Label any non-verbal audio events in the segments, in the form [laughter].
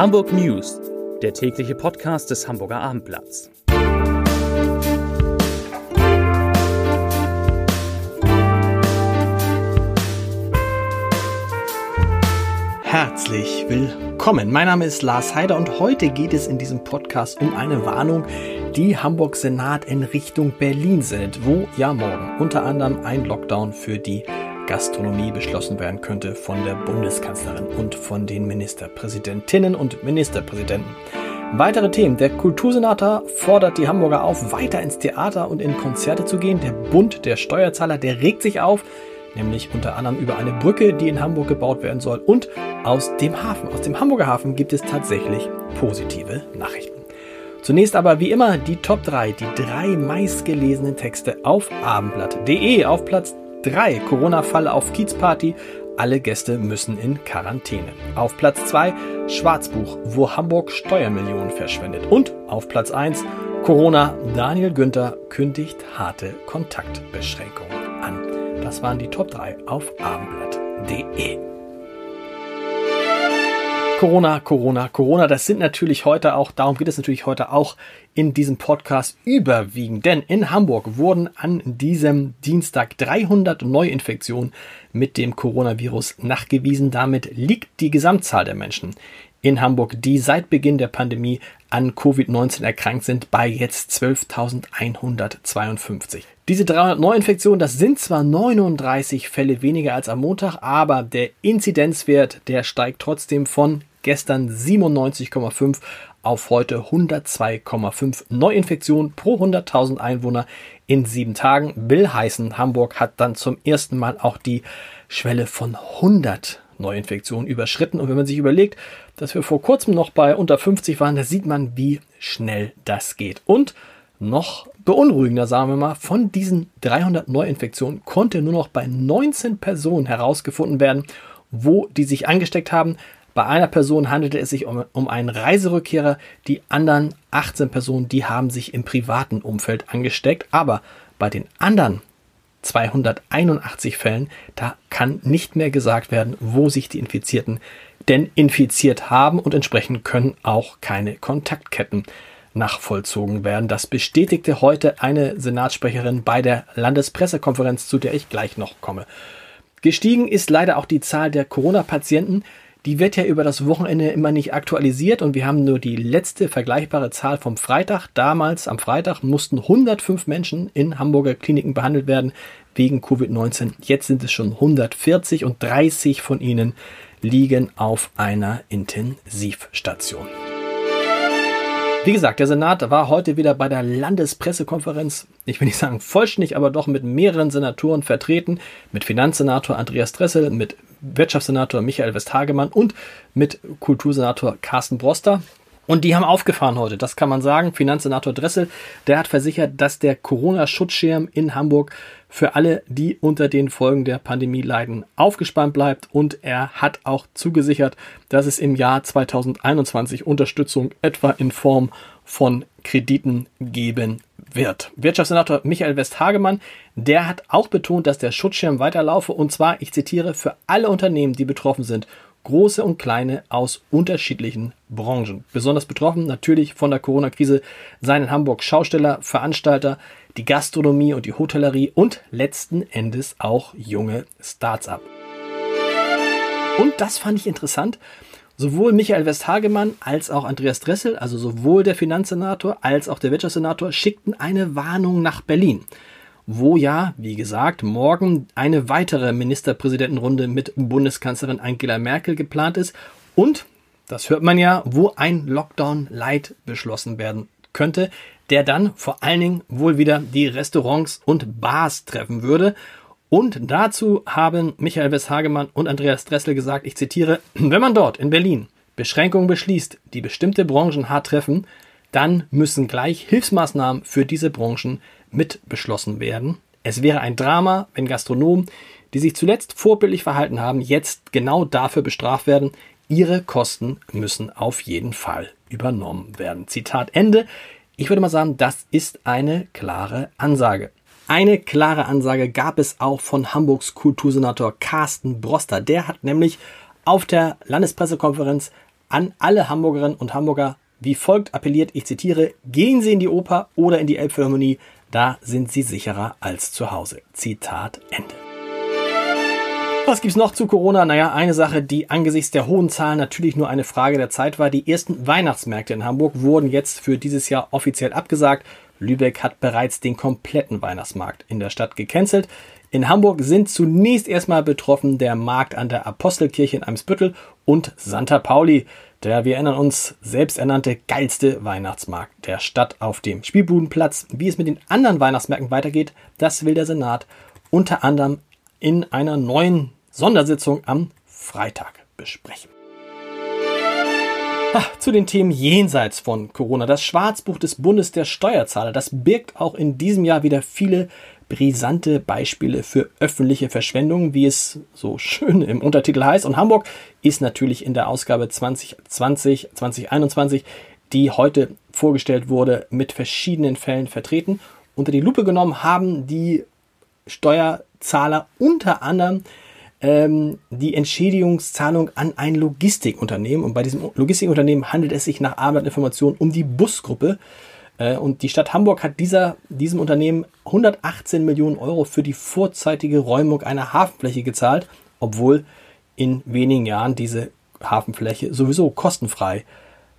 Hamburg News, der tägliche Podcast des Hamburger Abendblatts. Herzlich willkommen. Mein Name ist Lars Heider und heute geht es in diesem Podcast um eine Warnung, die Hamburg Senat in Richtung Berlin sendet, wo ja morgen unter anderem ein Lockdown für die Gastronomie beschlossen werden könnte von der Bundeskanzlerin und von den Ministerpräsidentinnen und Ministerpräsidenten. Weitere Themen. Der Kultursenator fordert die Hamburger auf, weiter ins Theater und in Konzerte zu gehen. Der Bund der Steuerzahler, der regt sich auf, nämlich unter anderem über eine Brücke, die in Hamburg gebaut werden soll. Und aus dem Hafen, aus dem Hamburger Hafen gibt es tatsächlich positive Nachrichten. Zunächst aber wie immer die Top 3, die drei meistgelesenen Texte auf abendblatt.de. Auf Platz 3 Corona-Fall auf Kiezparty. Alle Gäste müssen in Quarantäne. Auf Platz 2 Schwarzbuch, wo Hamburg Steuermillionen verschwendet. Und auf Platz 1 Corona, Daniel Günther kündigt harte Kontaktbeschränkungen an. Das waren die Top 3 auf abendblatt.de. Corona, Corona, Corona, das sind natürlich heute auch, darum geht es natürlich heute auch in diesem Podcast überwiegend. Denn in Hamburg wurden an diesem Dienstag 300 Neuinfektionen mit dem Coronavirus nachgewiesen. Damit liegt die Gesamtzahl der Menschen in Hamburg, die seit Beginn der Pandemie an Covid-19 erkrankt sind, bei jetzt 12.152. Diese 300 Neuinfektionen, das sind zwar 39 Fälle weniger als am Montag, aber der Inzidenzwert, der steigt trotzdem von gestern 97,5 auf heute 102,5 Neuinfektionen pro 100.000 Einwohner in sieben Tagen. Will heißen, Hamburg hat dann zum ersten Mal auch die Schwelle von 100 Neuinfektionen überschritten. Und wenn man sich überlegt, dass wir vor kurzem noch bei unter 50 waren, da sieht man, wie schnell das geht. Und noch beunruhigender, sagen wir mal, von diesen 300 Neuinfektionen konnte nur noch bei 19 Personen herausgefunden werden, wo die sich angesteckt haben. Bei einer Person handelte es sich um, um, einen Reiserückkehrer. Die anderen 18 Personen, die haben sich im privaten Umfeld angesteckt. Aber bei den anderen 281 Fällen, da kann nicht mehr gesagt werden, wo sich die Infizierten denn infiziert haben und entsprechend können auch keine Kontaktketten nachvollzogen werden. Das bestätigte heute eine Senatssprecherin bei der Landespressekonferenz, zu der ich gleich noch komme. Gestiegen ist leider auch die Zahl der Corona-Patienten die wird ja über das Wochenende immer nicht aktualisiert und wir haben nur die letzte vergleichbare Zahl vom Freitag. Damals am Freitag mussten 105 Menschen in Hamburger Kliniken behandelt werden wegen Covid-19. Jetzt sind es schon 140 und 30 von ihnen liegen auf einer Intensivstation. Wie gesagt, der Senat war heute wieder bei der Landespressekonferenz. Ich will nicht sagen vollständig, aber doch mit mehreren Senatoren vertreten. Mit Finanzsenator Andreas Dressel, mit Wirtschaftssenator Michael Westhagemann und mit Kultursenator Carsten Broster. Und die haben aufgefahren heute, das kann man sagen. Finanzsenator Dressel, der hat versichert, dass der Corona-Schutzschirm in Hamburg für alle, die unter den Folgen der Pandemie leiden, aufgespannt bleibt. Und er hat auch zugesichert, dass es im Jahr 2021 Unterstützung etwa in Form von Krediten geben wird. Wirtschaftssenator Michael Westhagemann, der hat auch betont, dass der Schutzschirm weiterlaufe und zwar, ich zitiere, für alle Unternehmen, die betroffen sind, große und kleine aus unterschiedlichen Branchen. Besonders betroffen natürlich von der Corona-Krise seien in Hamburg Schausteller, Veranstalter, die Gastronomie und die Hotellerie und letzten Endes auch junge Startups. Und das fand ich interessant. Sowohl Michael Westhagemann als auch Andreas Dressel, also sowohl der Finanzsenator als auch der Wirtschaftssenator, schickten eine Warnung nach Berlin, wo ja, wie gesagt, morgen eine weitere Ministerpräsidentenrunde mit Bundeskanzlerin Angela Merkel geplant ist. Und, das hört man ja, wo ein Lockdown Light beschlossen werden könnte, der dann vor allen Dingen wohl wieder die Restaurants und Bars treffen würde und dazu haben Michael Westhagemann und Andreas Dressel gesagt, ich zitiere, [clears throat] wenn man dort in Berlin Beschränkungen beschließt, die bestimmte Branchen hart treffen, dann müssen gleich Hilfsmaßnahmen für diese Branchen mit beschlossen werden. Es wäre ein Drama, wenn Gastronomen, die sich zuletzt vorbildlich verhalten haben, jetzt genau dafür bestraft werden. Ihre Kosten müssen auf jeden Fall übernommen werden. Zitat Ende. Ich würde mal sagen, das ist eine klare Ansage. Eine klare Ansage gab es auch von Hamburgs Kultursenator Carsten Broster. Der hat nämlich auf der Landespressekonferenz an alle Hamburgerinnen und Hamburger wie folgt appelliert, ich zitiere, gehen Sie in die Oper oder in die Elbphilharmonie, da sind Sie sicherer als zu Hause. Zitat Ende. Was gibt's noch zu Corona? Naja, eine Sache, die angesichts der hohen Zahlen natürlich nur eine Frage der Zeit war. Die ersten Weihnachtsmärkte in Hamburg wurden jetzt für dieses Jahr offiziell abgesagt. Lübeck hat bereits den kompletten Weihnachtsmarkt in der Stadt gecancelt. In Hamburg sind zunächst erstmal betroffen der Markt an der Apostelkirche in Eimsbüttel und Santa Pauli, der, wir erinnern uns, selbsternannte geilste Weihnachtsmarkt der Stadt auf dem Spielbudenplatz. Wie es mit den anderen Weihnachtsmärkten weitergeht, das will der Senat unter anderem in einer neuen Sondersitzung am Freitag besprechen. Ach, zu den Themen jenseits von Corona. Das Schwarzbuch des Bundes der Steuerzahler, das birgt auch in diesem Jahr wieder viele brisante Beispiele für öffentliche Verschwendung, wie es so schön im Untertitel heißt. Und Hamburg ist natürlich in der Ausgabe 2020, 2021, die heute vorgestellt wurde, mit verschiedenen Fällen vertreten. Unter die Lupe genommen haben die Steuerzahler unter anderem ähm, die Entschädigungszahlung an ein Logistikunternehmen. Und bei diesem Logistikunternehmen handelt es sich nach Arbeitsinformation um die Busgruppe. Äh, und die Stadt Hamburg hat dieser, diesem Unternehmen 118 Millionen Euro für die vorzeitige Räumung einer Hafenfläche gezahlt, obwohl in wenigen Jahren diese Hafenfläche sowieso kostenfrei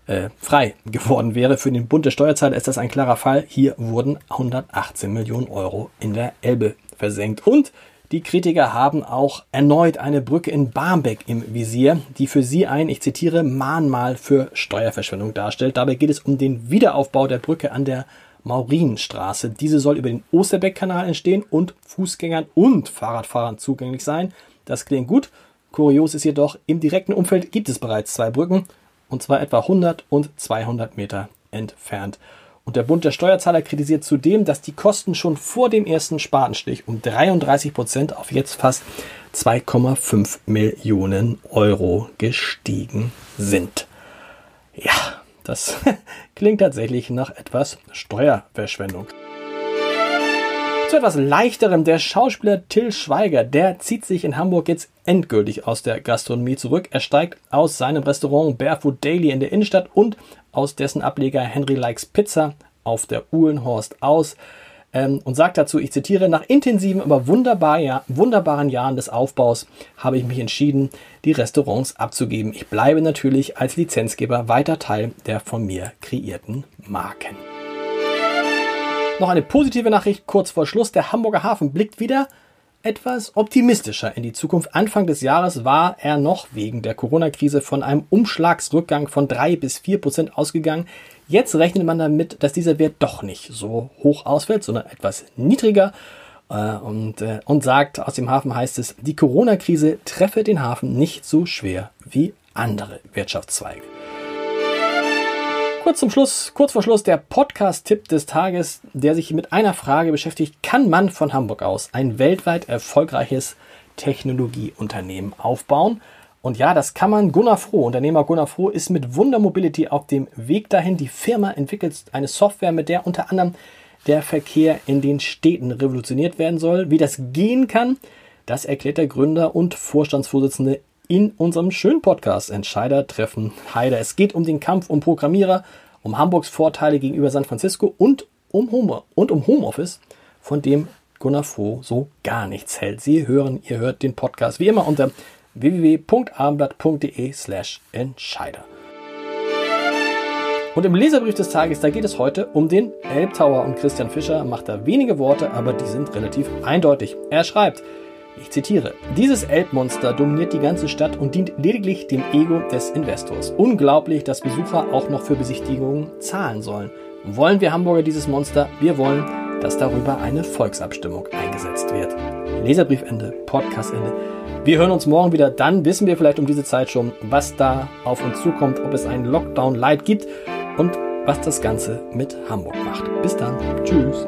äh, frei [laughs] geworden wäre. Für den Bund der Steuerzahler ist das ein klarer Fall. Hier wurden 118 Millionen Euro in der Elbe versenkt. Und die Kritiker haben auch erneut eine Brücke in Barmbek im Visier, die für sie ein, ich zitiere, Mahnmal für Steuerverschwendung darstellt. Dabei geht es um den Wiederaufbau der Brücke an der Maurinenstraße. Diese soll über den Osterbeck-Kanal entstehen und Fußgängern und Fahrradfahrern zugänglich sein. Das klingt gut. Kurios ist jedoch, im direkten Umfeld gibt es bereits zwei Brücken, und zwar etwa 100 und 200 Meter entfernt. Und der Bund der Steuerzahler kritisiert zudem, dass die Kosten schon vor dem ersten Spatenstich um 33 Prozent auf jetzt fast 2,5 Millionen Euro gestiegen sind. Ja, das [laughs] klingt tatsächlich nach etwas Steuerverschwendung. Zu etwas leichterem, der Schauspieler Till Schweiger, der zieht sich in Hamburg jetzt endgültig aus der Gastronomie zurück. Er steigt aus seinem Restaurant Barefoot Daily in der Innenstadt und aus dessen Ableger Henry Likes Pizza auf der Uhlenhorst aus ähm, und sagt dazu, ich zitiere, nach intensiven, aber wunderbar, ja, wunderbaren Jahren des Aufbaus habe ich mich entschieden, die Restaurants abzugeben. Ich bleibe natürlich als Lizenzgeber weiter Teil der von mir kreierten Marken. Noch eine positive Nachricht kurz vor Schluss. Der Hamburger Hafen blickt wieder etwas optimistischer in die Zukunft. Anfang des Jahres war er noch wegen der Corona-Krise von einem Umschlagsrückgang von drei bis vier Prozent ausgegangen. Jetzt rechnet man damit, dass dieser Wert doch nicht so hoch ausfällt, sondern etwas niedriger. Äh, und, äh, und sagt, aus dem Hafen heißt es, die Corona-Krise treffe den Hafen nicht so schwer wie andere Wirtschaftszweige. Kurz zum Schluss, kurz vor Schluss der Podcast-Tipp des Tages, der sich mit einer Frage beschäftigt. Kann man von Hamburg aus ein weltweit erfolgreiches Technologieunternehmen aufbauen? Und ja, das kann man. Gunnar Froh, Unternehmer Gunnar Froh, ist mit Wunder Mobility auf dem Weg dahin. Die Firma entwickelt eine Software, mit der unter anderem der Verkehr in den Städten revolutioniert werden soll. Wie das gehen kann, das erklärt der Gründer und Vorstandsvorsitzende in unserem schönen Podcast Entscheider treffen Heider. Es geht um den Kampf um Programmierer, um Hamburgs Vorteile gegenüber San Francisco und um, Home und um Homeoffice, von dem Gunnar Froh so gar nichts hält. Sie hören, ihr hört den Podcast wie immer unter www.abendblatt.de slash Entscheider. Und im Leserbrief des Tages, da geht es heute um den Elbtower und Christian Fischer macht da wenige Worte, aber die sind relativ eindeutig. Er schreibt, ich zitiere, dieses Elbmonster dominiert die ganze Stadt und dient lediglich dem Ego des Investors. Unglaublich, dass Besucher auch noch für Besichtigungen zahlen sollen. Wollen wir Hamburger dieses Monster? Wir wollen, dass darüber eine Volksabstimmung eingesetzt wird. Leserbriefende, Podcastende. Wir hören uns morgen wieder. Dann wissen wir vielleicht um diese Zeit schon, was da auf uns zukommt, ob es einen Lockdown Light gibt und was das Ganze mit Hamburg macht. Bis dann. Tschüss.